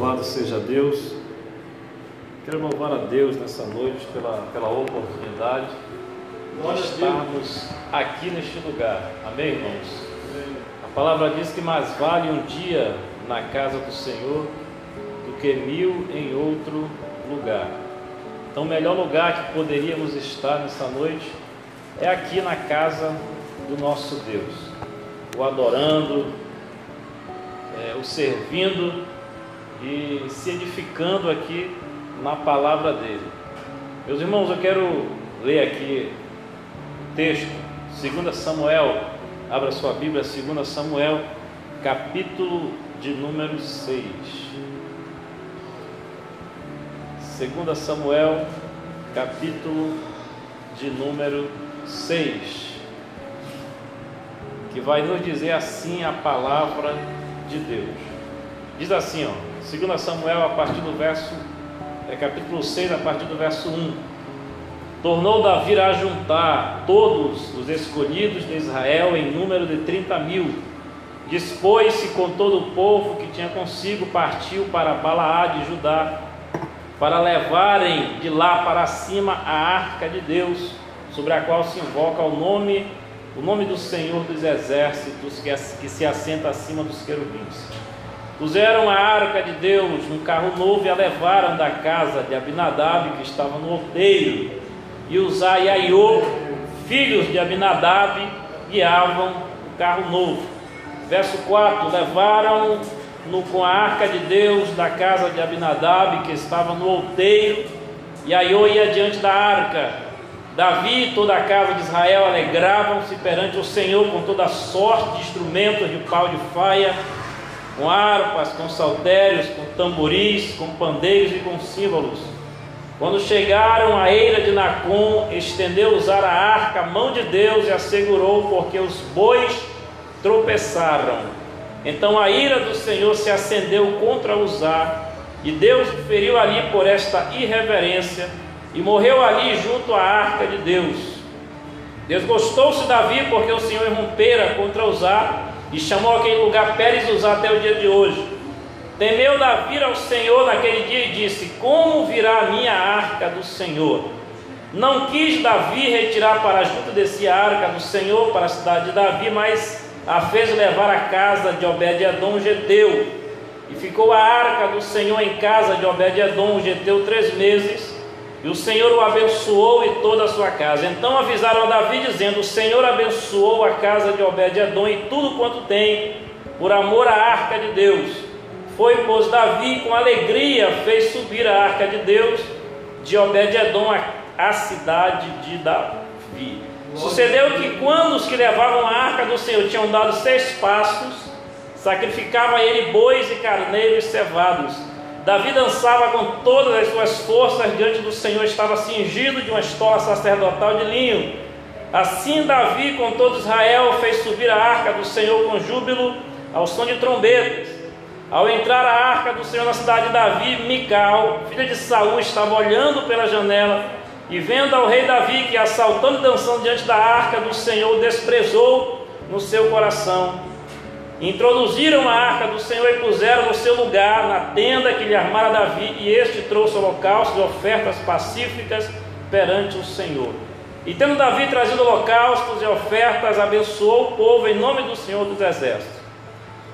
Louvado seja Deus. Quero louvar a Deus nessa noite pela, pela oportunidade de estarmos aqui neste lugar. Amém, irmãos? A palavra diz que mais vale um dia na casa do Senhor do que mil em outro lugar. Então, o melhor lugar que poderíamos estar nessa noite é aqui na casa do nosso Deus, o adorando, é, o servindo e se edificando aqui na palavra dele. Meus irmãos, eu quero ler aqui texto, 2 Samuel, abra sua Bíblia, 2 Samuel, capítulo de número 6. 2 Samuel, capítulo de número 6, que vai nos dizer assim a palavra de Deus. Diz assim, ó, 2 Samuel, a partir do verso, é, capítulo 6, a partir do verso 1. Tornou Davi a juntar todos os escolhidos de Israel em número de 30 mil. Dispôs-se com todo o povo que tinha consigo, partiu para Balaá de Judá, para levarem de lá para cima a arca de Deus, sobre a qual se invoca o nome, o nome do Senhor dos exércitos, que, que se assenta acima dos querubins. Puseram a arca de Deus num carro novo e a levaram da casa de Abinadab, que estava no outeiro, e Uzá e Aiô, filhos de Abinadab, guiavam o carro novo. Verso 4: Levaram no, com a arca de Deus da casa de Abinadab, que estava no outeiro, e Aiô ia diante da arca. Davi e toda a casa de Israel alegravam-se perante o Senhor com toda sorte de instrumentos de pau de faia com harpas, com saltérios, com tamboris, com pandeiros e com símbolos. Quando chegaram à eira de Nacon, estendeu usar a arca, a mão de Deus, e assegurou, porque os bois tropeçaram. Então a ira do Senhor se acendeu contra Uzá, e Deus feriu ali por esta irreverência, e morreu ali junto à arca de Deus. Desgostou-se Davi, porque o Senhor irrompera contra Uzá, e chamou aquele lugar Pérez Uzá até o dia de hoje. Temeu Davi ao Senhor naquele dia e disse: Como virá a minha arca do Senhor? Não quis Davi retirar para junto de si a arca do Senhor para a cidade de Davi, mas a fez levar à casa de Obed-Edom Geteu. E ficou a arca do Senhor em casa de Obed-Edom Geteu três meses. E o Senhor o abençoou e toda a sua casa. Então avisaram a Davi, dizendo: O Senhor abençoou a casa de Obed-Edom e tudo quanto tem, por amor à arca de Deus. Foi, pois, Davi com alegria fez subir a arca de Deus de Obed-Edom à cidade de Davi. Sucedeu que quando os que levavam a arca do Senhor tinham dado seis passos, sacrificava ele bois e carneiros cevados Davi dançava com todas as suas forças diante do Senhor, estava cingido de uma estola sacerdotal de linho. Assim Davi, com todo Israel, fez subir a arca do Senhor com júbilo, ao som de trombetas. Ao entrar a arca do Senhor na cidade de Davi, Mical, filha de Saul, estava olhando pela janela e vendo ao rei Davi que assaltando e dançando diante da arca do Senhor, desprezou no seu coração Introduziram a arca do Senhor e puseram no seu lugar, na tenda que lhe armara Davi, e este trouxe holocaustos e ofertas pacíficas perante o Senhor. E tendo Davi trazido holocaustos e ofertas, abençoou o povo em nome do Senhor dos Exércitos.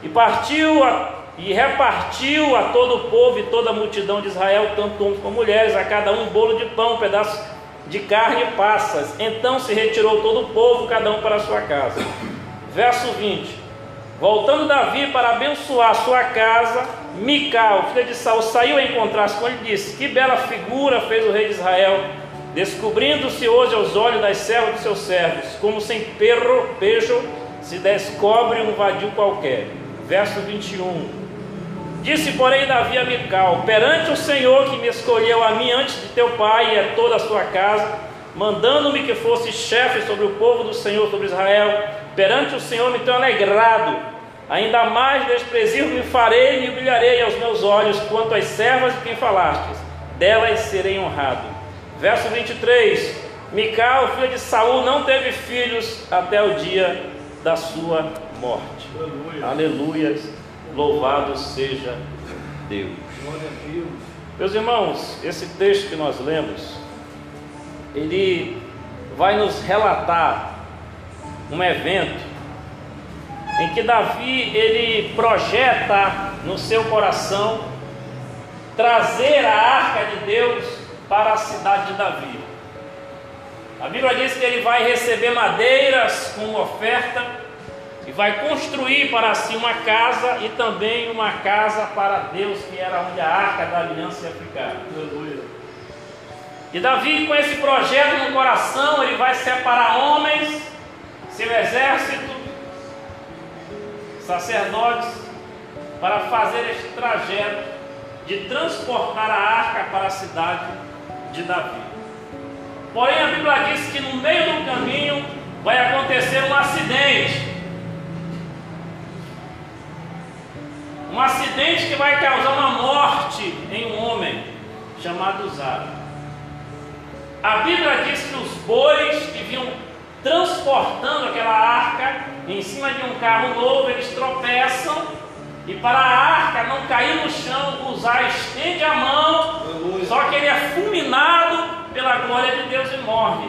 E partiu a, e repartiu a todo o povo e toda a multidão de Israel, tanto homens como mulheres, a cada um bolo de pão, um pedaço de carne e passas. Então se retirou todo o povo, cada um para a sua casa. Verso 20. Voltando Davi para abençoar sua casa, Mical, filha de Saul, saiu a encontrar-se com ele e disse: Que bela figura fez o rei de Israel, descobrindo-se hoje aos olhos das servas de seus servos, como sem perro, pejo se descobre um vadio qualquer. Verso 21. Disse, porém, Davi a Mical: Perante o Senhor que me escolheu a mim antes de teu pai e a toda a sua casa, mandando-me que fosse chefe sobre o povo do Senhor, sobre Israel, Perante o Senhor me tenho alegrado, ainda mais desprezível me farei e me humilharei aos meus olhos quanto às servas de quem falastes, delas serei honrado. Verso 23: Mical, filha de Saul, não teve filhos até o dia da sua morte. Aleluia. Aleluia. Louvado seja Deus. Deus. Meus irmãos, esse texto que nós lemos, ele vai nos relatar um evento em que Davi ele projeta no seu coração trazer a arca de Deus para a cidade de Davi. A Bíblia diz que ele vai receber madeiras como oferta e vai construir para si uma casa e também uma casa para Deus, que era onde a arca da aliança ia ficar. Aleluia. E Davi, com esse projeto no coração, ele vai separar homens, seu exército, sacerdotes, para fazer este trajeto de transportar a arca para a cidade de Davi. Porém, a Bíblia diz que no meio do caminho vai acontecer um acidente. Um acidente que vai causar uma morte em um homem chamado Zara. A Bíblia diz que os bois que vinham transportando aquela arca em cima de um carro novo, eles tropeçam e para a arca não cair no chão, Uzá estende a mão, só que ele é fulminado pela glória de Deus e morre.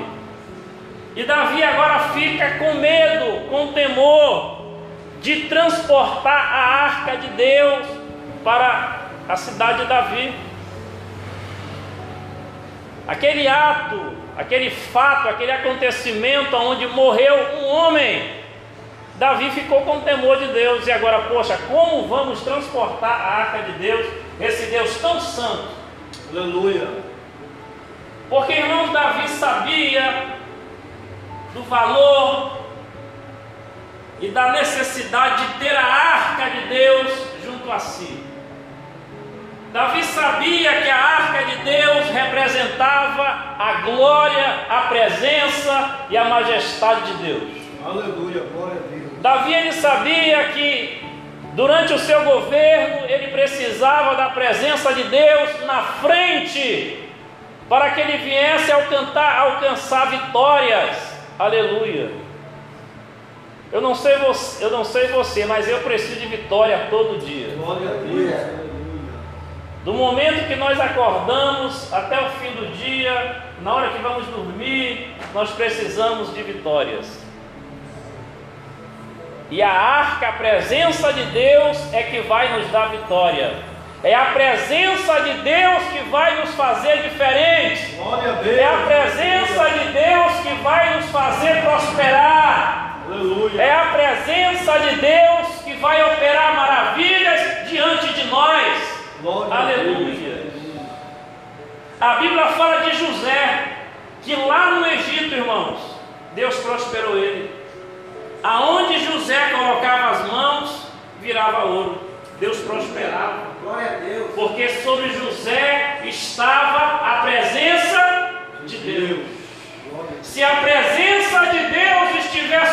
E Davi agora fica com medo, com temor de transportar a arca de Deus para a cidade de Davi. Aquele ato, aquele fato, aquele acontecimento onde morreu um homem Davi ficou com temor de Deus e agora, poxa, como vamos transportar a arca de Deus, esse Deus tão santo? Aleluia. Porque, irmãos, Davi sabia do valor e da necessidade de ter a arca de Deus junto a si. Davi sabia que a arca de Deus representava a glória, a presença e a majestade de Deus. Aleluia, glória a Deus. Davi ele sabia que durante o seu governo ele precisava da presença de Deus na frente para que ele viesse alcançar, alcançar vitórias. Aleluia. Eu não sei você, eu não sei você, mas eu preciso de vitória todo dia. Glória a Deus. Do momento que nós acordamos até o fim do dia, na hora que vamos dormir, nós precisamos de vitórias. E a arca, a presença de Deus é que vai nos dar vitória. É a presença de Deus que vai nos fazer diferentes. É a presença de Deus que vai nos fazer prosperar. Aleluia. É a presença de Deus que vai operar maravilhas diante de nós. Glória Aleluia. A Bíblia fala de José, que lá no Egito, irmãos, Deus prosperou ele. Aonde José colocava as mãos, virava ouro. Deus prosperava. Glória a Deus. Porque sobre José estava a presença de Deus. Se a presença de Deus estiver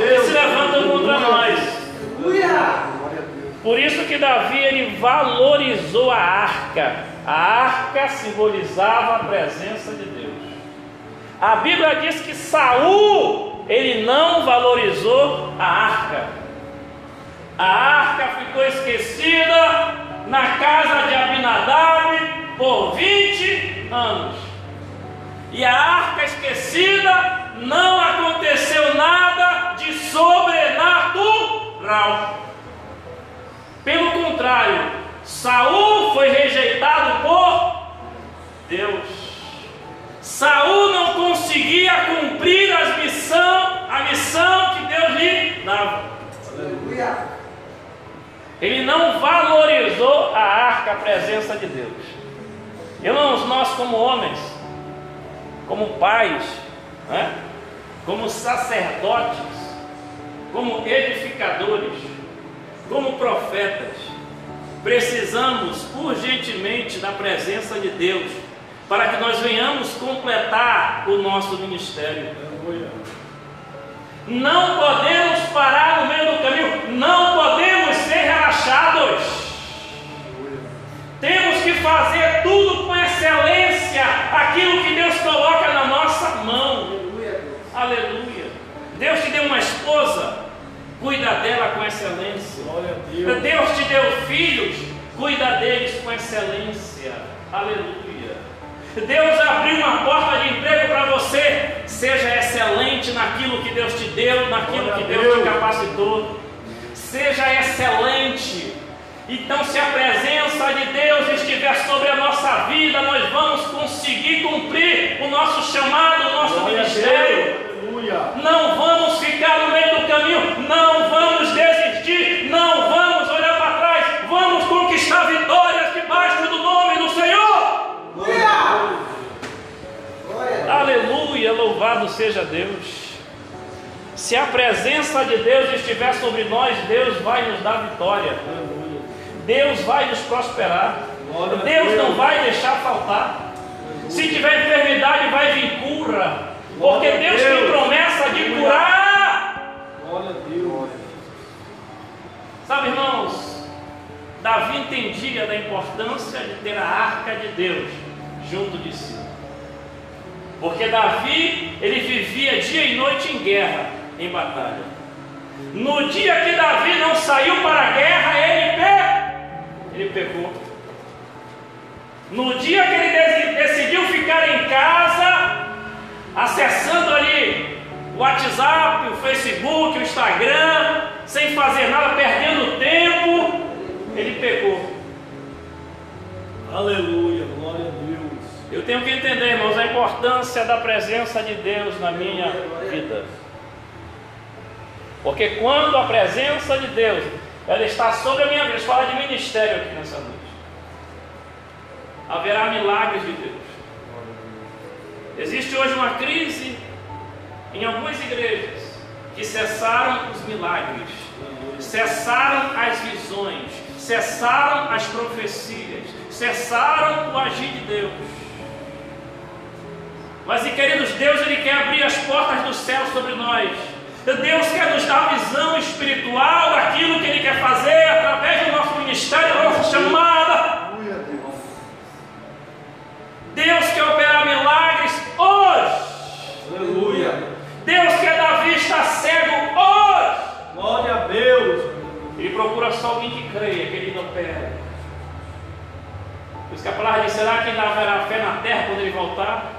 que se levantam contra nós. Por isso que Davi ele valorizou a arca. A arca simbolizava a presença de Deus. A Bíblia diz que Saul ele não valorizou a arca. A arca ficou esquecida na casa de Abinadab por 20 anos. E a arca esquecida não aconteceu nada de sobrenatural. Pelo contrário, Saul foi rejeitado por Deus. Saul não conseguia cumprir a missão, a missão que Deus lhe dava. Aleluia. Ele não valorizou a arca, a presença de Deus. Irmãos, nós como homens, como pais, né? Como sacerdotes, como edificadores, como profetas, precisamos urgentemente da presença de Deus para que nós venhamos completar o nosso ministério. Não podemos parar no meio do caminho, não podemos ser relaxados. Temos que fazer tudo com excelência, aquilo que Deus coloca na nossa mão. Aleluia. Deus te deu uma esposa, cuida dela com excelência. Deus. Deus te deu filhos, cuida deles com excelência. Aleluia. Deus abriu uma porta de emprego para você, seja excelente naquilo que Deus te deu, naquilo que Deus te capacitou. Seja excelente. Então, se a presença de Deus estiver sobre a nossa vida, nós vamos conseguir cumprir o nosso chamado, o nosso ministério. Não vamos ficar no meio do caminho, não vamos desistir, não vamos olhar para trás, vamos conquistar vitórias debaixo do nome do Senhor. Aleluia, louvado seja Deus. Se a presença de Deus estiver sobre nós, Deus vai nos dar vitória. Deus vai nos prosperar. Deus não vai deixar faltar. Se tiver enfermidade, vai vir cura. Porque Deus tem promessa de curar. Glória a Deus. Sabe, irmãos, Davi entendia da importância de ter a arca de Deus junto de si. Porque Davi, ele vivia dia e noite em guerra, em batalha. No dia que Davi não saiu para a guerra, ele, pe... ele pecou. No dia que ele decidiu ficar em casa, acessando ali o WhatsApp, o Facebook, o Instagram, sem fazer nada, perdendo tempo, ele pecou. Aleluia, glória a Deus. Eu tenho que entender, irmãos, a importância da presença de Deus na minha vida. Porque quando a presença de Deus ela está sobre a minha vida, fala de ministério aqui nessa noite. Haverá milagres de Deus. Existe hoje uma crise em algumas igrejas que cessaram os milagres, cessaram as visões, cessaram as profecias, cessaram o agir de Deus. Mas, e queridos, Deus ele quer abrir as portas do céu sobre nós. Deus quer nos dar visão espiritual daquilo que Ele quer fazer através do nosso ministério, da nossa chamada. Deus quer operar milagres hoje. Aleluia. Deus quer dar vista cego hoje. Glória a Deus. Ele procura só alguém que creia que Ele não opera. Por isso que a palavra diz: será que ainda haverá fé na terra quando Ele voltar?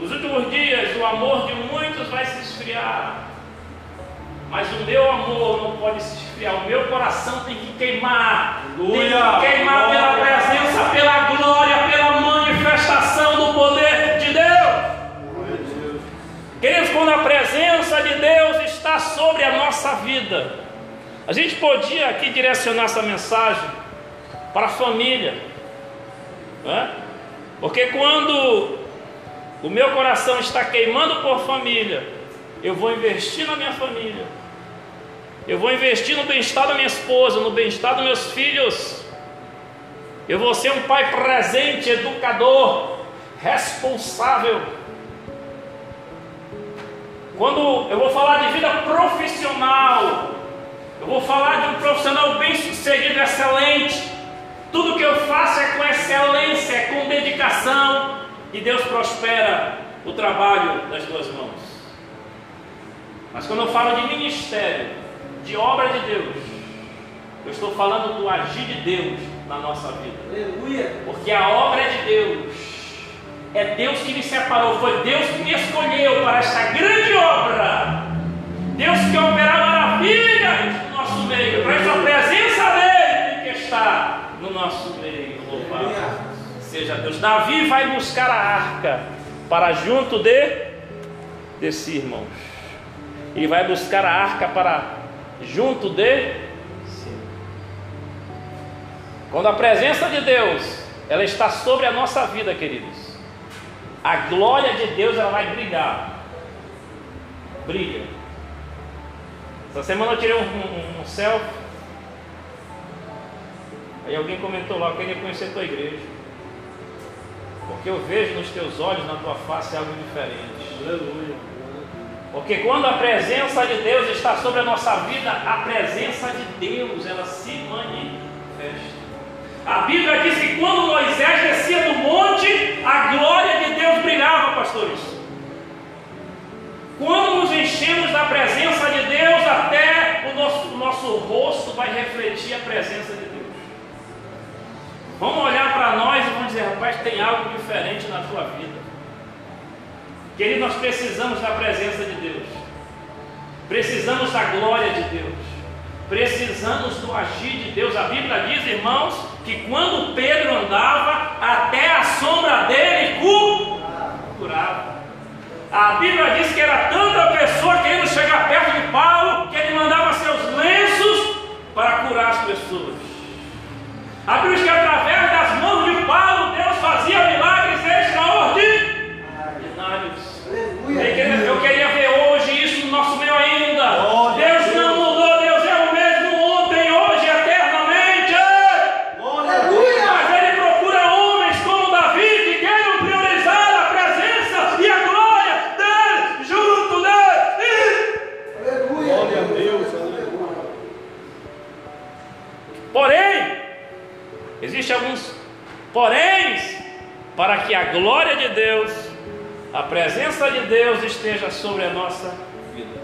Nos últimos dias, o amor de muitos vai se esfriar. Mas o meu amor não pode se esfriar. O meu coração tem que queimar. Aleluia, tem que queimar glória. pela presença, pela glória, pela manifestação do poder de Deus. Deus. Queridos, quando a presença de Deus está sobre a nossa vida, a gente podia aqui direcionar essa mensagem para a família. Né? Porque quando o meu coração está queimando por família, eu vou investir na minha família, eu vou investir no bem-estar da minha esposa, no bem-estar dos meus filhos, eu vou ser um pai presente, educador, responsável. Quando eu vou falar de vida profissional, eu vou falar de um profissional bem sucedido, excelente. Tudo que eu faço é com excelência, é com dedicação, e Deus prospera o trabalho das tuas mãos. Mas quando eu falo de ministério, de obra de Deus, eu estou falando do agir de Deus na nossa vida. Aleluia. Porque a obra é de Deus. É Deus que me separou, foi Deus que me escolheu para esta grande obra. Deus que operar maravilhas no nosso meio, para essa presença dele que está no nosso meio. Louvado seja Deus. Davi vai buscar a arca para junto de desse irmãos. Ele vai buscar a arca para junto de si. Quando a presença de Deus ela está sobre a nossa vida, queridos, a glória de Deus ela vai brilhar. Brilha. Essa semana eu tirei um, um, um selfie. Aí alguém comentou lá, eu queria conhecer a tua igreja. Porque eu vejo nos teus olhos, na tua face, algo diferente. Aleluia. Porque quando a presença de Deus está sobre a nossa vida, a presença de Deus ela se manifesta. A Bíblia diz que quando Moisés descia do monte, a glória de Deus pastores. Quando nos enchemos da presença de Deus, até o nosso, o nosso rosto vai refletir a presença de Deus. Vamos olhar para nós e vamos dizer, rapaz, tem algo diferente na tua vida. Querido, nós precisamos da presença de Deus. Precisamos da glória de Deus. Precisamos do agir de Deus. A Bíblia diz, irmãos, que quando Pedro andava, até a sombra dele curava. A Bíblia diz que era tanta pessoa querendo chegar perto de Paulo que ele mandava seus lenços para curar as pessoas. A Bíblia diz que através das mãos de Paulo, Deus fazia milagres porém para que a glória de Deus, a presença de Deus esteja sobre a nossa vida.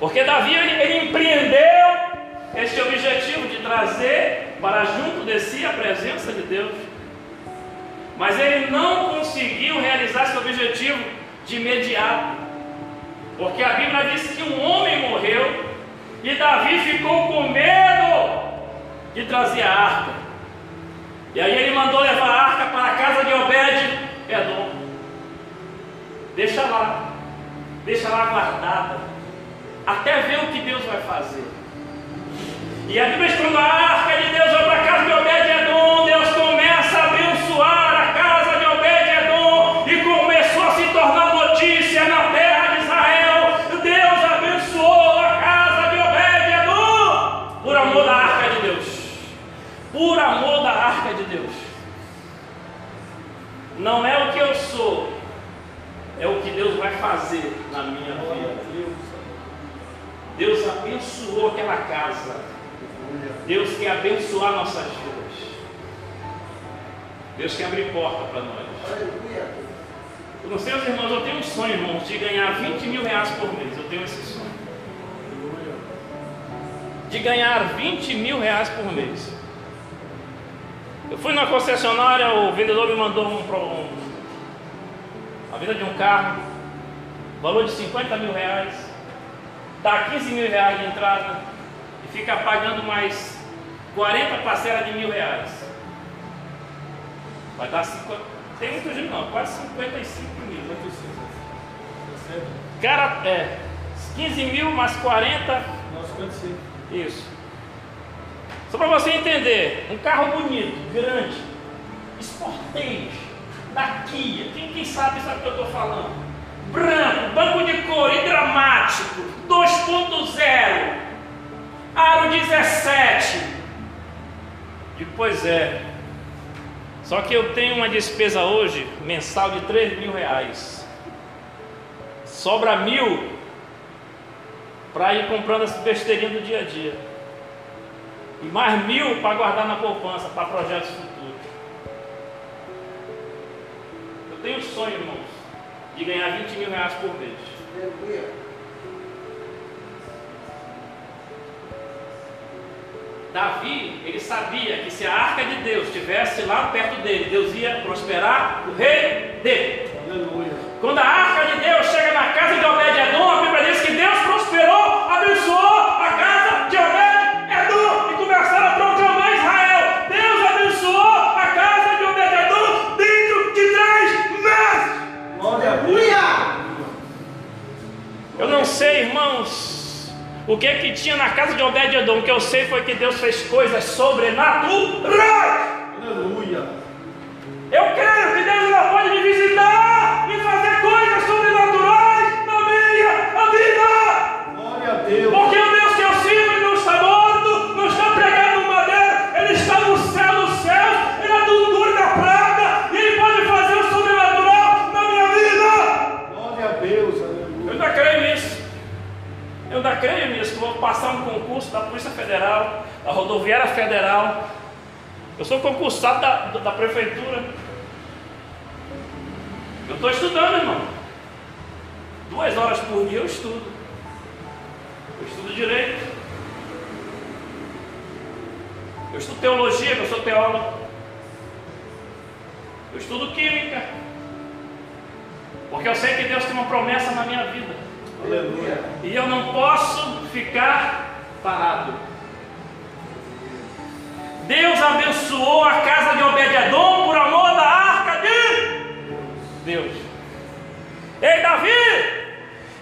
Porque Davi ele, ele empreendeu este objetivo de trazer para junto de si a presença de Deus. Mas ele não conseguiu realizar esse objetivo de imediato. Porque a Bíblia diz que um homem morreu e Davi ficou com medo de trazer a arca. E aí ele mandou levar a arca para a casa de Obed Edom. Deixa lá, deixa lá guardada, até ver o que Deus vai fazer. E a Bíblia diz quando a arca Deus. Não é o que eu sou, é o que Deus vai fazer na minha vida. Deus abençoou aquela casa. Deus quer abençoar nossas vidas. Deus quer abrir porta para nós. Eu não sei, os irmãos, eu tenho um sonho, irmãos, de ganhar 20 mil reais por mês. Eu tenho esse sonho. De ganhar 20 mil reais por mês. Eu fui na concessionária, o vendedor me mandou um, um, a venda de um carro, valor de 50 mil reais, dá 15 mil reais de entrada e fica pagando mais 40 parcelas de mil reais. Vai dar 50, tem muito dinheiro não, quase 55 mil. Cara, é, 15 mil mais 40. Nós 55. Isso. Só para você entender, um carro bonito, grande, esporteiros, da Kia, quem, quem sabe sabe o que eu estou falando. Branco, banco de cor, hidramático, 2.0, aro 17. Depois é. Só que eu tenho uma despesa hoje, mensal, de 3 mil reais. Sobra mil para ir comprando as besteirinhas do dia a dia e mais mil para guardar na poupança para projetos futuros. Eu tenho um sonho, irmãos, de ganhar 20 mil reais por mês. Davi, ele sabia que se a arca de Deus estivesse lá perto dele, Deus ia prosperar o rei dele. Aleluia. Quando a arca de Deus chega na casa de Obed-Edom, a Bíblia diz que Deus prosperou, abençoou sei, irmãos, o que que tinha na casa de Obed-Edom. O que eu sei foi que Deus fez coisas sobrenaturais. Aleluia. Eu creio que Deus ainda pode me visitar passar um concurso da Polícia Federal, da Rodoviária Federal. Eu sou concursado da, da Prefeitura. Eu estou estudando, irmão. Duas horas por dia eu estudo. Eu estudo direito. Eu estudo teologia, eu sou teólogo. Eu estudo química. Porque eu sei que Deus tem uma promessa na minha vida. Aleluia. E eu não posso ficar parado. Deus abençoou a casa de Obed-Edom por amor da arca de Deus. Ei, Davi!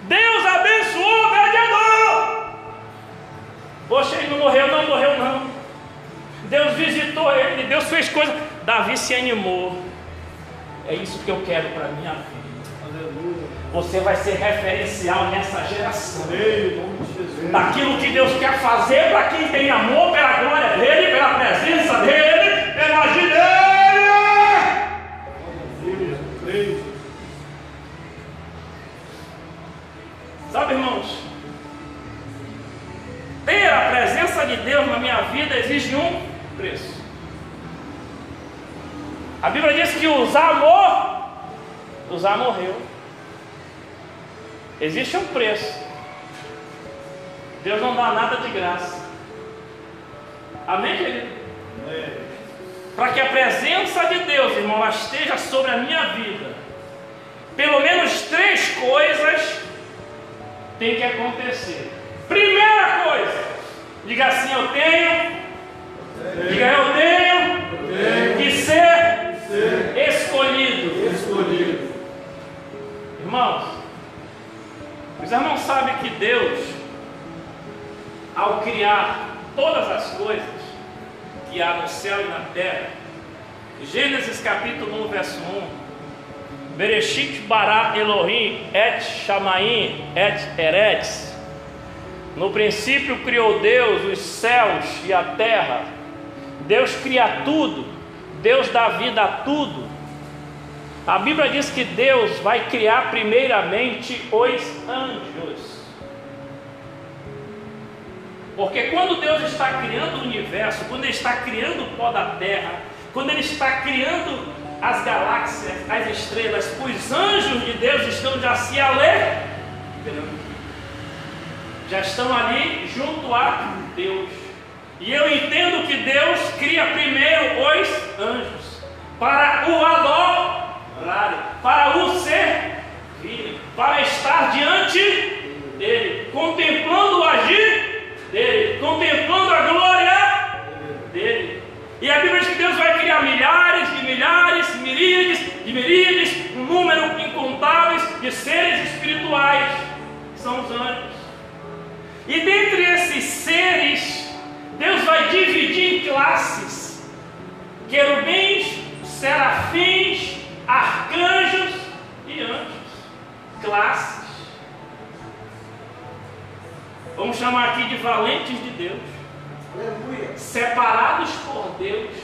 Deus abençoou Obed-Edom! Poxa, ele não morreu, não morreu, não. Deus visitou ele, Deus fez coisa. Davi se animou. É isso que eu quero para minha vida. Você vai ser referencial nessa geração. Daquilo que Deus quer fazer para quem tem amor pela glória dele, pela presença dele, pela. Creio. Sabe, irmãos? Ter a presença de Deus na minha vida exige um preço. A Bíblia diz que Uzá morreu. Uzá morreu. Existe um preço. Deus não dá nada de graça. Amém, querido? Para que a presença de Deus, irmão, esteja sobre a minha vida, pelo menos três coisas tem que acontecer. Primeira coisa, diga assim: eu tenho, diga eu tenho que ser Ser escolhido. escolhido. Irmãos, os irmãos sabem que Deus, ao criar todas as coisas que há no céu e na terra, Gênesis capítulo 1, verso 1, Bereshit bara Elohim et Shamaim et Eretz, no princípio criou Deus os céus e a terra, Deus cria tudo, Deus dá vida a tudo, a Bíblia diz que Deus vai criar primeiramente os anjos. Porque quando Deus está criando o universo, quando Ele está criando o pó da terra, quando Ele está criando as galáxias, as estrelas, os anjos de Deus estão já se alegrando. Já estão ali junto a Deus. E eu entendo que Deus de seres espirituais, que são os anjos. E dentre esses seres, Deus vai dividir em classes: querubins, serafins, arcanjos e anjos. Classes. Vamos chamar aqui de valentes de Deus, Aleluia. separados por Deus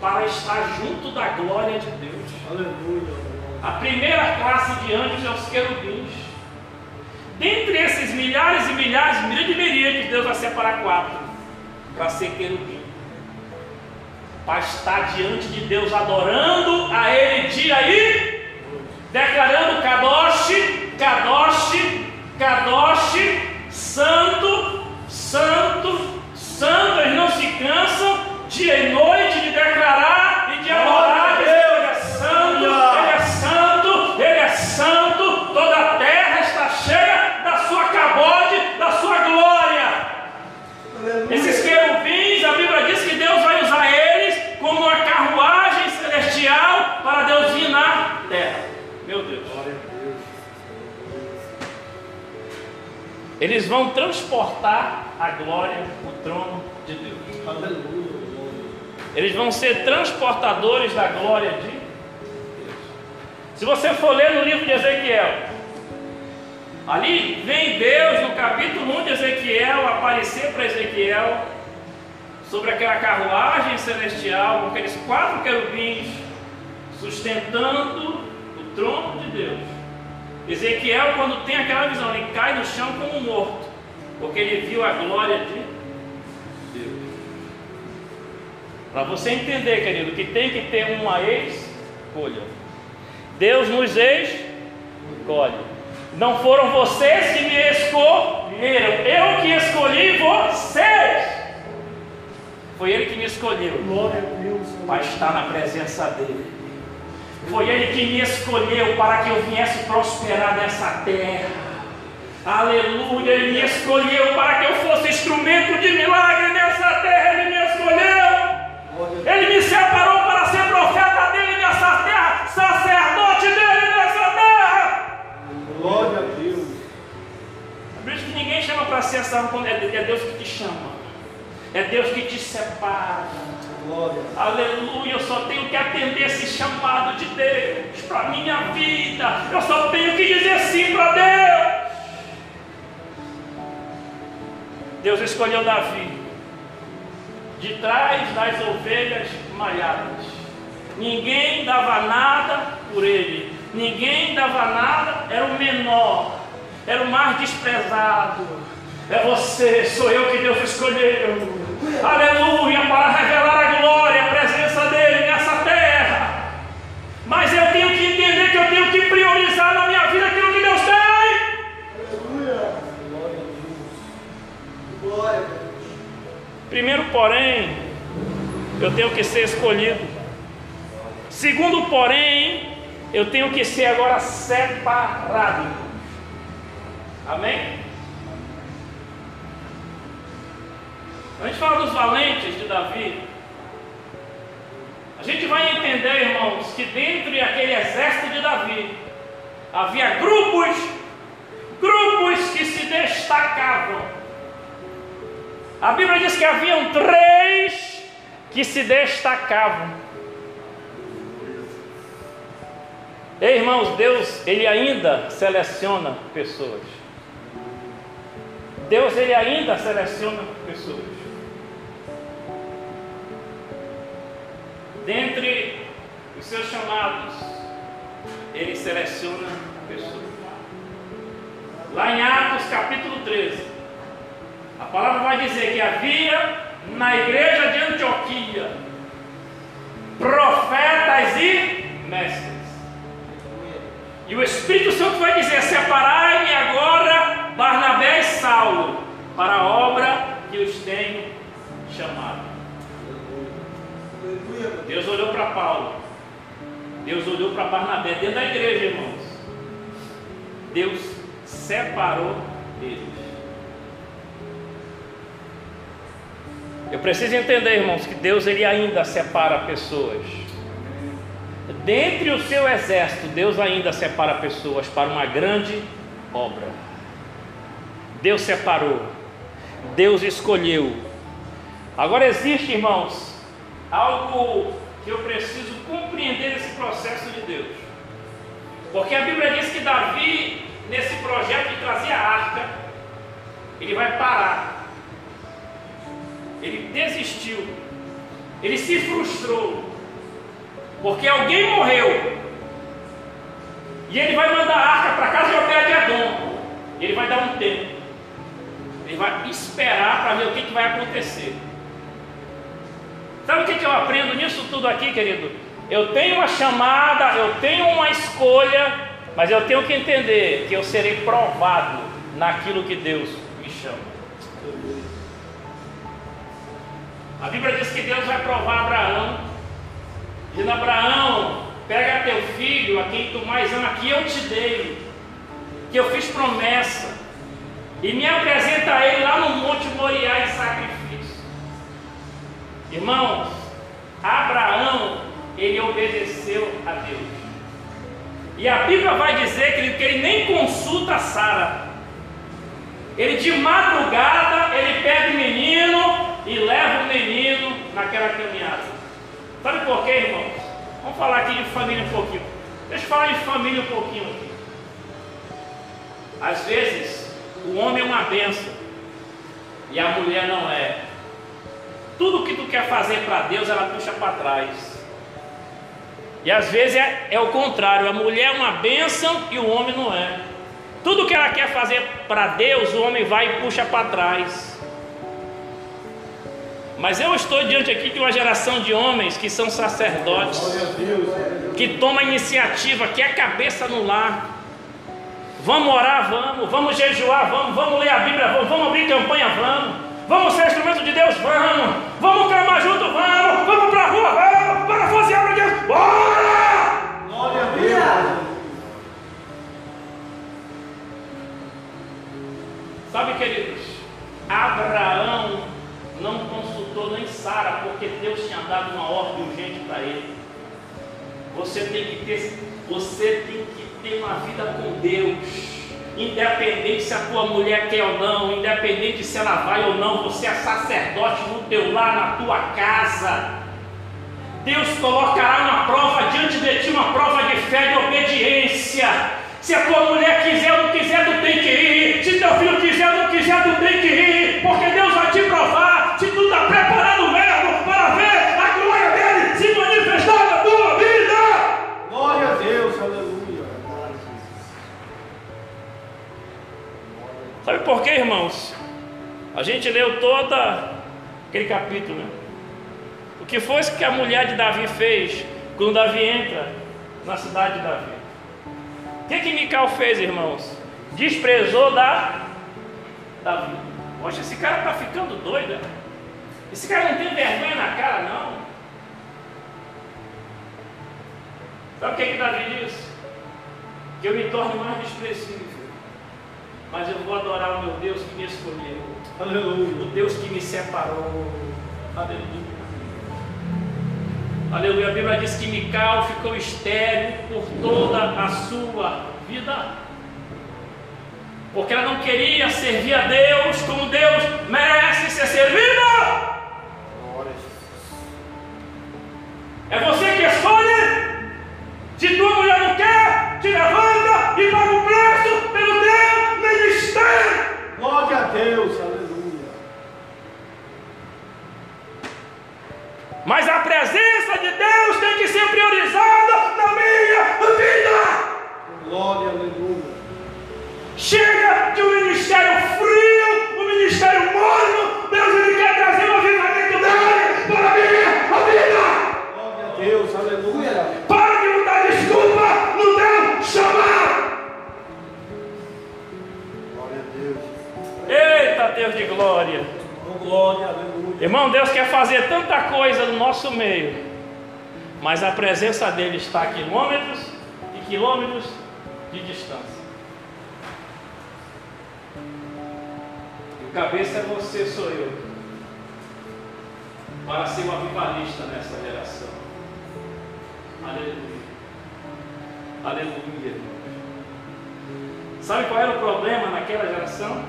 para estar junto da glória de Deus. Aleluia. A primeira classe de anjos é os querubins. Dentre esses milhares e milhares, milhares de miríades, Deus vai separar quatro para ser querubim. Para estar diante de Deus, adorando a Ele dia e declarando Kadosh, Kadosh, Kadosh, Santo, Santo, Santo. Eles não se cansam dia e noite de declarar e de adorar. Eles vão transportar a glória, o trono de Deus. Aleluia. Eles vão ser transportadores da glória de Deus. Se você for ler no livro de Ezequiel, ali vem Deus no capítulo 1 de Ezequiel aparecer para Ezequiel sobre aquela carruagem celestial com aqueles quatro querubins sustentando o trono de Deus. Ezequiel, quando tem aquela visão, ele cai no chão como morto. Porque ele viu a glória de Deus. Para você entender, querido, que tem que ter uma escolha. Deus nos escolhe. Não foram vocês que me escolheram, eu que escolhi vocês. Foi Ele que me escolheu Glória a Deus. para estar na presença dEle. Foi Ele que me escolheu para que eu viesse prosperar nessa terra. Aleluia, Ele me escolheu para que eu fosse instrumento de milagre nessa terra. Ele me escolheu. Ele me separou para ser profeta dele nessa terra, sacerdote dele nessa terra. Glória a Deus. Por isso que ninguém chama para ser salvo é é Deus que te chama. É Deus que te separa. Glória. Aleluia, eu só tenho que atender esse chamado de Deus para minha vida. Eu só tenho que dizer sim para Deus. Deus escolheu Davi de trás das ovelhas malhadas. Ninguém dava nada por ele. Ninguém dava nada, era o menor, era o mais desprezado. É você, sou eu que Deus escolheu. Aleluia, para revelar a glória, a presença dele nessa terra. Mas eu tenho que entender que eu tenho que priorizar na minha vida aquilo que Deus tem. Aleluia. Glória a Deus. Glória a Deus. Primeiro, porém, eu tenho que ser escolhido. Segundo, porém, eu tenho que ser agora separado. Amém? A gente fala dos valentes de Davi. A gente vai entender, irmãos, que dentro daquele exército de Davi havia grupos, grupos que se destacavam. A Bíblia diz que haviam três que se destacavam. Ei, irmãos, Deus, Ele ainda seleciona pessoas. Deus, Ele ainda seleciona pessoas. Dentre os seus chamados, Ele seleciona pessoas. Lá em Atos capítulo 13, a palavra vai dizer que havia na igreja de Antioquia profetas e mestres. E o Espírito Santo vai dizer: Separai-me agora Barnabé e Saulo para a obra que os tenho chamado. Deus olhou para Paulo, Deus olhou para Barnabé dentro da igreja, irmãos. Deus separou eles. Eu preciso entender, irmãos, que Deus ele ainda separa pessoas. Dentre o seu exército, Deus ainda separa pessoas para uma grande obra. Deus separou, Deus escolheu. Agora existe, irmãos, algo que eu preciso compreender nesse processo de Deus. Porque a Bíblia diz que Davi, nesse projeto de trazer a arca, ele vai parar. Ele desistiu. Ele se frustrou. Porque alguém morreu. E ele vai mandar a arca para casa de Obed-Edom. Ele vai dar um tempo. Ele vai esperar para ver o que, que vai acontecer. Sabe o que, que eu aprendo nisso tudo aqui, querido? Eu tenho uma chamada, eu tenho uma escolha, mas eu tenho que entender que eu serei provado naquilo que Deus A Bíblia diz que Deus vai provar Abraão, dizendo: Abraão, pega teu filho, a quem tu mais ama, que eu te dei, que eu fiz promessa, e me apresenta a ele lá no Monte Moriá em sacrifício. Irmãos, Abraão, ele obedeceu a Deus. E a Bíblia vai dizer que ele, que ele nem consulta Sara. Ele de madrugada, ele pega o menino e leva o menino naquela caminhada. Sabe por quê, irmãos? Vamos falar aqui de família um pouquinho. Deixa eu falar de família um pouquinho aqui. Às vezes, o homem é uma benção e a mulher não é. Tudo que tu quer fazer para Deus, ela puxa para trás. E às vezes é, é o contrário, a mulher é uma bênção e o homem não é. Tudo que ela quer fazer para Deus, o homem vai e puxa para trás. Mas eu estou diante aqui de uma geração de homens que são sacerdotes, que toma iniciativa, que é cabeça no lar. Vamos orar, vamos, vamos jejuar, vamos, vamos ler a Bíblia, vamos, vamos abrir campanha, vamos. Vamos ser instrumento de Deus, vamos. Vamos clamar junto, vamos. Vamos para a rua, vamos. Para fazer a Deus, bora! Glória a Deus. Sabe, queridos, Abraão não consultou nem Sara, porque Deus tinha dado uma ordem urgente para ele. Você tem que ter, você tem que ter uma vida com Deus. Independente se a tua mulher quer ou não, independente se ela vai ou não, você é sacerdote no teu lar, na tua casa. Deus colocará uma prova diante de ti, uma prova de fé, de obediência. Se a tua mulher quiser ou não quiser, tu tem que ir. Se teu filho quiser não quiser, tu tem que ir. Porque Deus vai te provar se tu está preparado mesmo para ver a glória dele se manifestar na tua vida. Glória a Deus. Aleluia. Sabe por quê, irmãos? A gente leu toda aquele capítulo, né? O que foi que a mulher de Davi fez quando Davi entra na cidade de Davi? O que que Mical fez, irmãos? Desprezou da Davi. Poxa, esse cara está ficando doido, né? Esse cara não tem vergonha na cara, não. Sabe o que, que Davi disse? Que eu me torne mais desprezível. Mas eu vou adorar o meu Deus que me escolheu. Aleluia. O Deus que me separou. Aleluia. Aleluia. A Bíblia diz que Mical ficou estéril por toda a sua vida. Porque ela não queria servir a Deus como Deus merece ser servido. É você que escolhe. Se tua mulher não quer, te levanta e paga o preço pelo teu ministério. Glória a Deus. Aleluia. Mas a presença de Deus tem que ser priorizada na minha vida. Glória, aleluia. Chega de um ministério frio, um ministério morno. Deus ele quer trazer um avivamento dele para a minha vida. Glória a Deus. Aleluia. Para de não dar desculpa no teu chamar. Glória a Deus. Eita Deus de glória. Glória, aleluia. Irmão, Deus quer fazer tanta coisa no nosso meio, mas a presença dele está a quilômetros e quilômetros de distância. Cabeça é você, sou eu, para ser um avivalista nessa geração. Aleluia. Aleluia. Sabe qual era o problema naquela geração?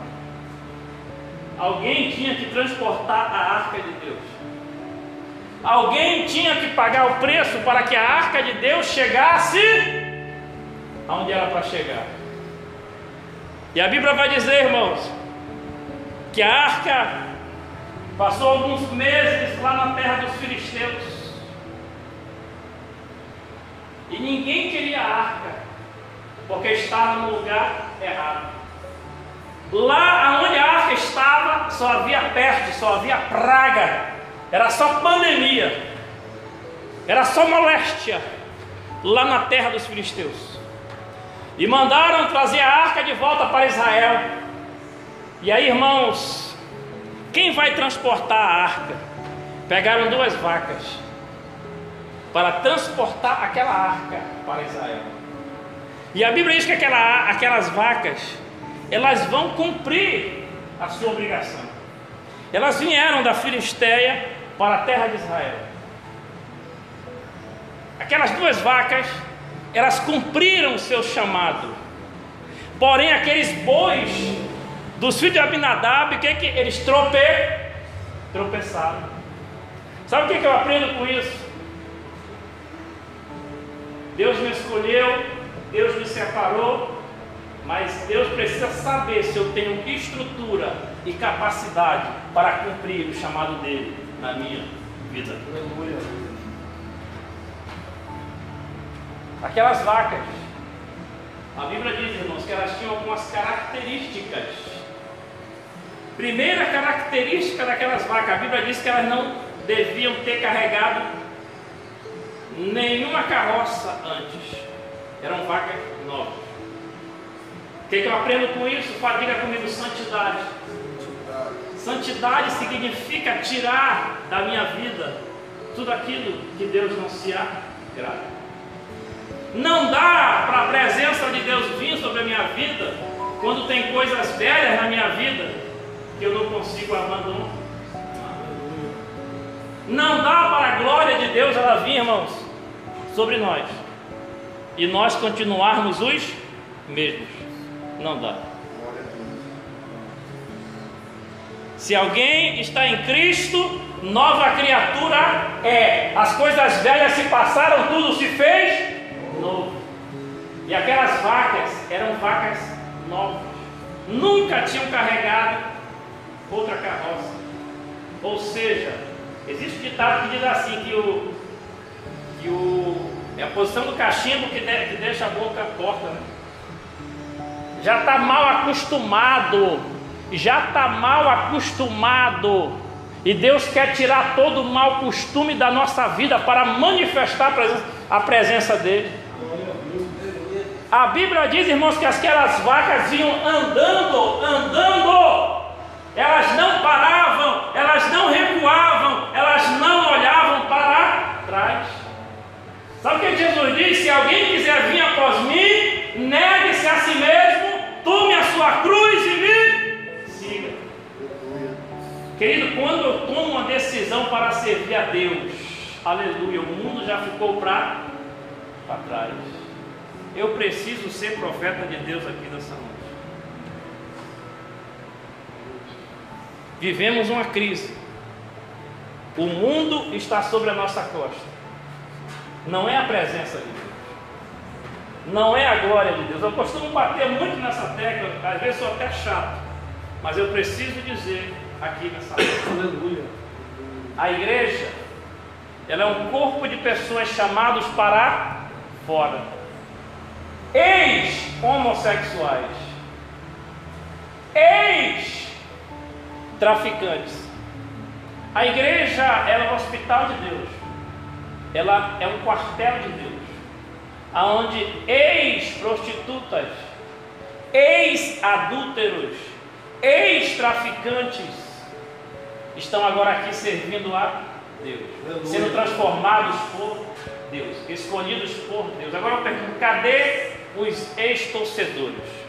Alguém tinha que transportar a arca de Deus. Alguém tinha que pagar o preço para que a arca de Deus chegasse aonde era para chegar. E a Bíblia vai dizer, irmãos, que a arca passou alguns meses lá na terra dos filisteus. E ninguém queria a arca, porque estava no lugar errado. Lá onde a arca estava, só havia peste, só havia praga, era só pandemia, era só moléstia, lá na terra dos filisteus. E mandaram trazer a arca de volta para Israel. E aí, irmãos, quem vai transportar a arca? Pegaram duas vacas para transportar aquela arca para Israel. E a Bíblia diz que aquela, aquelas vacas elas vão cumprir a sua obrigação. Elas vieram da Filisteia para a terra de Israel. Aquelas duas vacas, elas cumpriram o seu chamado. Porém, aqueles bois dos filhos de Abinadab, que, que eles trope... tropeçaram? Sabe o que, que eu aprendo com isso? Deus me escolheu, Deus me separou, mas Deus precisa saber se eu tenho estrutura e capacidade para cumprir o chamado dele na minha vida. A Bíblia diz, irmãos, que elas tinham algumas características. Primeira característica daquelas vacas, a Bíblia diz que elas não deviam ter carregado nenhuma carroça antes. Eram vacas novas. O que, que eu aprendo com isso? Diga comigo, santidade. Santidade significa tirar da minha vida tudo aquilo que Deus não se agrada. Não dá para a presença de Deus vir sobre a minha vida quando tem coisas velhas na minha vida que eu não consigo abandonar. Não dá para a glória de Deus ela vir, irmãos, sobre nós e nós continuarmos os mesmos. Não dá. Se alguém está em Cristo, nova criatura é. As coisas velhas se passaram, tudo se fez novo. E aquelas vacas eram vacas novas. Nunca tinham carregado outra carroça. Ou seja, existe um ditado que diz assim que o que o é a posição do cachimbo que, de, que deixa a boca torta, né? Já está mal acostumado, já está mal acostumado. E Deus quer tirar todo o mau costume da nossa vida para manifestar a presença, a presença dele. A Bíblia diz, irmãos, que aquelas vacas iam andando, andando. Elas não paravam, elas não recuavam, elas não olhavam para trás. Sabe o que Jesus diz? Se alguém quiser vir após mim, negue-se a si mesmo, tome a sua cruz e me siga. Querido, quando eu tomo uma decisão para servir a Deus, aleluia, o mundo já ficou para trás. Eu preciso ser profeta de Deus aqui nessa noite. Vivemos uma crise. O mundo está sobre a nossa costa. Não é a presença de Deus. Não é a glória de Deus. Eu costumo bater muito nessa tecla, às vezes sou até chato. Mas eu preciso dizer aqui nessa. Aleluia. A igreja, ela é um corpo de pessoas chamados para fora ex-homossexuais, ex-traficantes. A igreja é um hospital de Deus, ela é um quartel de Deus, aonde ex-prostitutas, ex-adúlteros, ex-traficantes estão agora aqui servindo a Deus, sendo transformados por Deus, escolhidos por Deus. Agora eu pergunto: cadê os ex-torcedores?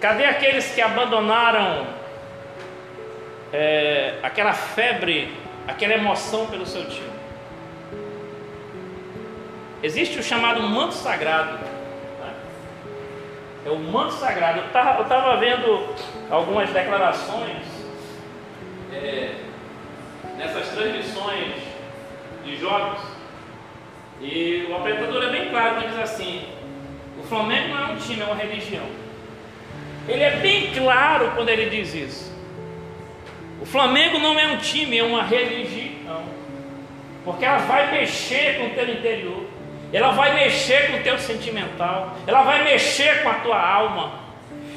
Cadê aqueles que abandonaram é, aquela febre, aquela emoção pelo seu time? Existe o chamado manto sagrado. Né? É o manto sagrado. Eu estava vendo algumas declarações é, nessas transmissões de jogos e o apresentador é bem claro, ele diz assim: o Flamengo não é um time, é uma religião. Ele é bem claro quando ele diz isso. O Flamengo não é um time, é uma religião. Porque ela vai mexer com o teu interior, ela vai mexer com o teu sentimental, ela vai mexer com a tua alma.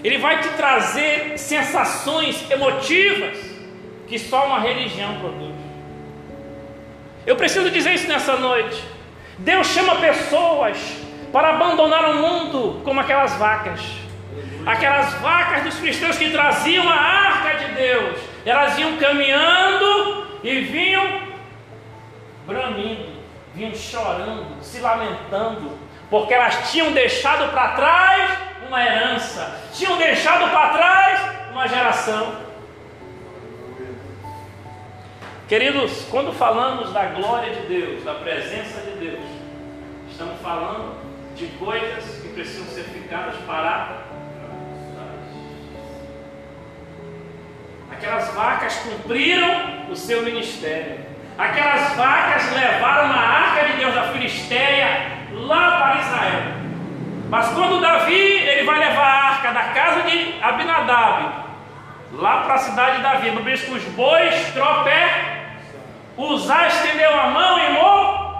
Ele vai te trazer sensações emotivas que só uma religião produz. Eu preciso dizer isso nessa noite. Deus chama pessoas para abandonar o mundo como aquelas vacas. Aquelas vacas dos cristãos que traziam a arca de Deus. Elas iam caminhando e vinham bramindo, vinham chorando, se lamentando, porque elas tinham deixado para trás uma herança, tinham deixado para trás uma geração. Queridos, quando falamos da glória de Deus, da presença de Deus, estamos falando de coisas que precisam ser ficadas para Aquelas vacas cumpriram o seu ministério. Aquelas vacas levaram a arca de Deus da Filisteia lá para Israel. Mas quando Davi ele vai levar a arca da casa de Abinadab lá para a cidade de Davi, no que os bois tropé Usar estendeu a mão e morreu.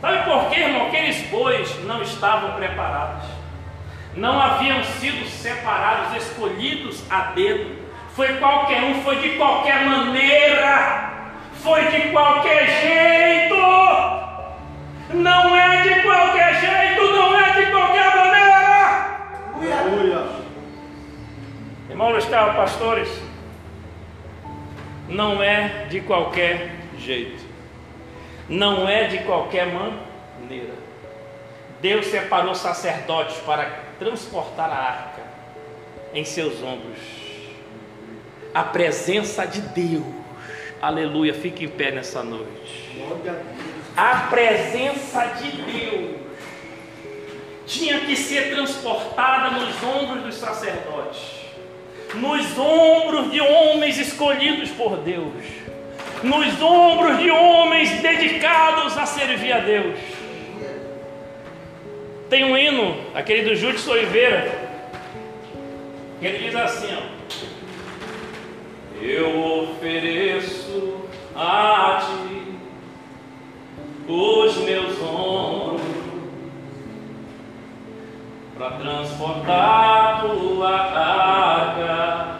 Sabe por quê, irmão? Aqueles bois não estavam preparados. Não haviam sido separados, escolhidos a dedo. Foi qualquer um, foi de qualquer maneira. Foi de qualquer jeito. Não é de qualquer jeito, não é de qualquer maneira. Aleluia. Irmão Gustavo, pastores, não é de qualquer jeito, não é de qualquer maneira. Deus separou sacerdotes para transportar a arca em seus ombros. A presença de Deus, aleluia, fique em pé nessa noite. A presença de Deus tinha que ser transportada nos ombros dos sacerdotes, nos ombros de homens escolhidos por Deus, nos ombros de homens dedicados a servir a Deus. Tem um hino, aquele do Júlio Oliveira, que ele diz assim: ó, Eu ofereço a ti os meus ombros para transportar tua arca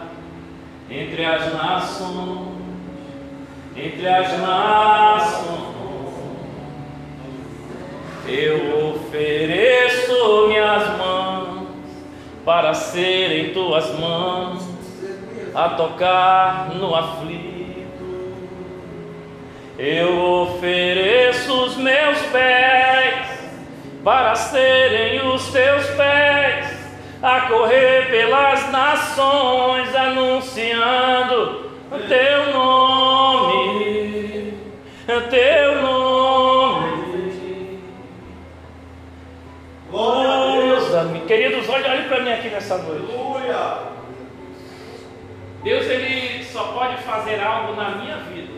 entre as nações, entre as nações. Eu ofereço minhas mãos para serem tuas mãos a tocar no aflito. Eu ofereço os meus pés para serem os teus pés a correr pelas nações anunciando teu nome, teu nome. Glória queridos, olhem olhe para mim aqui nessa noite. Deus ele só pode fazer algo na minha vida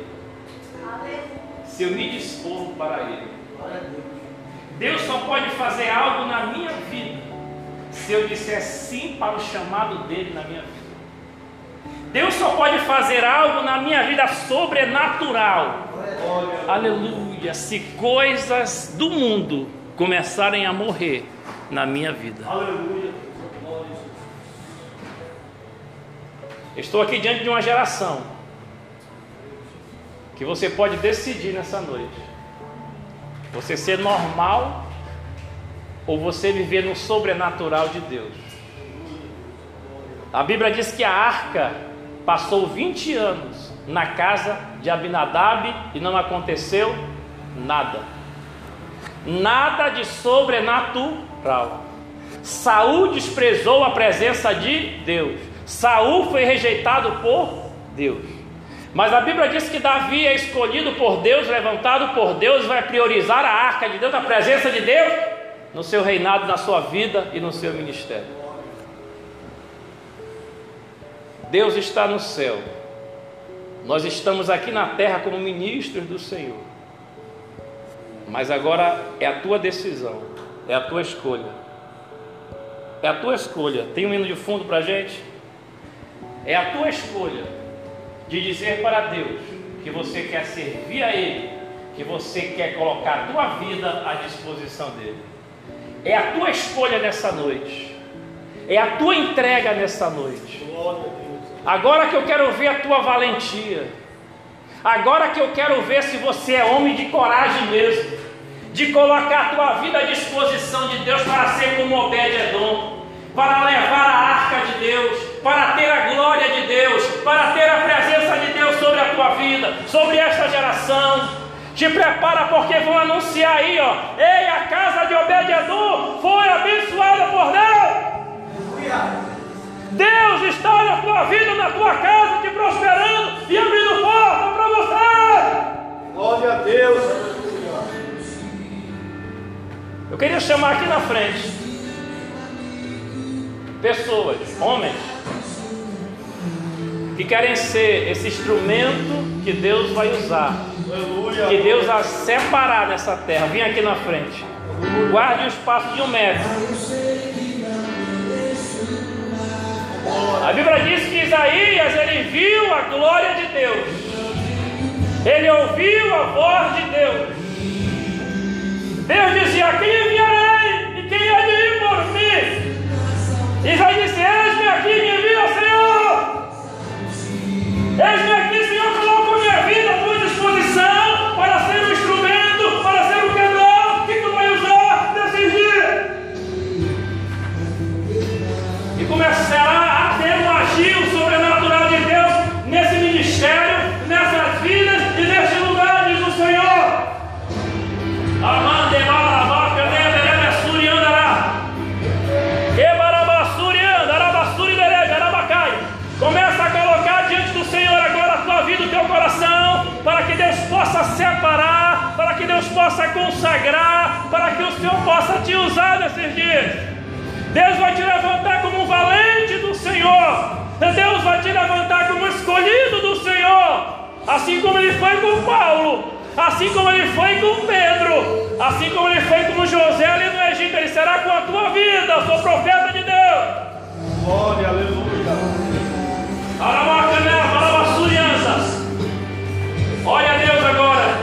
se eu me dispor para ele. Deus. Só pode fazer algo na minha vida se eu disser sim para o chamado dele na minha vida. Deus só pode fazer algo na minha vida sobrenatural. Glória a Aleluia. Se coisas do mundo começarem a morrer na minha vida. Aleluia. Estou aqui diante de uma geração que você pode decidir nessa noite. Você ser normal ou você viver no sobrenatural de Deus. A Bíblia diz que a arca passou 20 anos na casa de Abinadab e não aconteceu nada. Nada de sobrenatural. Saul desprezou a presença de Deus. Saul foi rejeitado por Deus. Mas a Bíblia diz que Davi é escolhido por Deus, levantado por Deus, vai priorizar a arca de Deus, a presença de Deus no seu reinado, na sua vida e no seu ministério. Deus está no céu. Nós estamos aqui na terra como ministros do Senhor. Mas agora é a tua decisão, é a tua escolha. É a tua escolha. Tem um hino de fundo para gente? É a tua escolha de dizer para Deus que você quer servir a Ele, que você quer colocar a tua vida à disposição dele. É a tua escolha nessa noite, é a tua entrega nessa noite. Agora que eu quero ver a tua valentia, agora que eu quero ver se você é homem de coragem mesmo, de colocar a tua vida à disposição de Deus para ser como Obed-Edom, para levar a arca de Deus, para ter a glória de Deus, para ter a presença de Deus sobre a tua vida, sobre esta geração. Te prepara porque vão anunciar aí, ó. Ei, a casa de Obed-Edom foi abençoada por Deus. Deus está na tua vida, na tua casa, te prosperando e abrindo porta para você. Glória a Deus. Eu queria chamar aqui na frente pessoas, homens, que querem ser esse instrumento que Deus vai usar, que Deus vai separar nessa terra. Vem aqui na frente, guarde um espaço de um metro. A Bíblia diz que Isaías ele viu a glória de Deus, ele ouviu a voz de Deus. Deus dizia: Quem é enviará? E Isaías disse: Eis-me aqui, me envia, Senhor! Eis-me aqui. possa consagrar, para que o Senhor possa te usar nesses dias. Deus vai te levantar como um valente do Senhor. Deus vai te levantar como escolhido do Senhor. Assim como ele foi com Paulo, assim como ele foi com Pedro, assim como ele foi com José ali no Egito, ele será com a tua vida. Eu sou profeta de Deus. Glória, aleluia. Aramacané, Aramaçurianças. Olha Deus agora.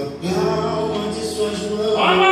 The power de suas mãos.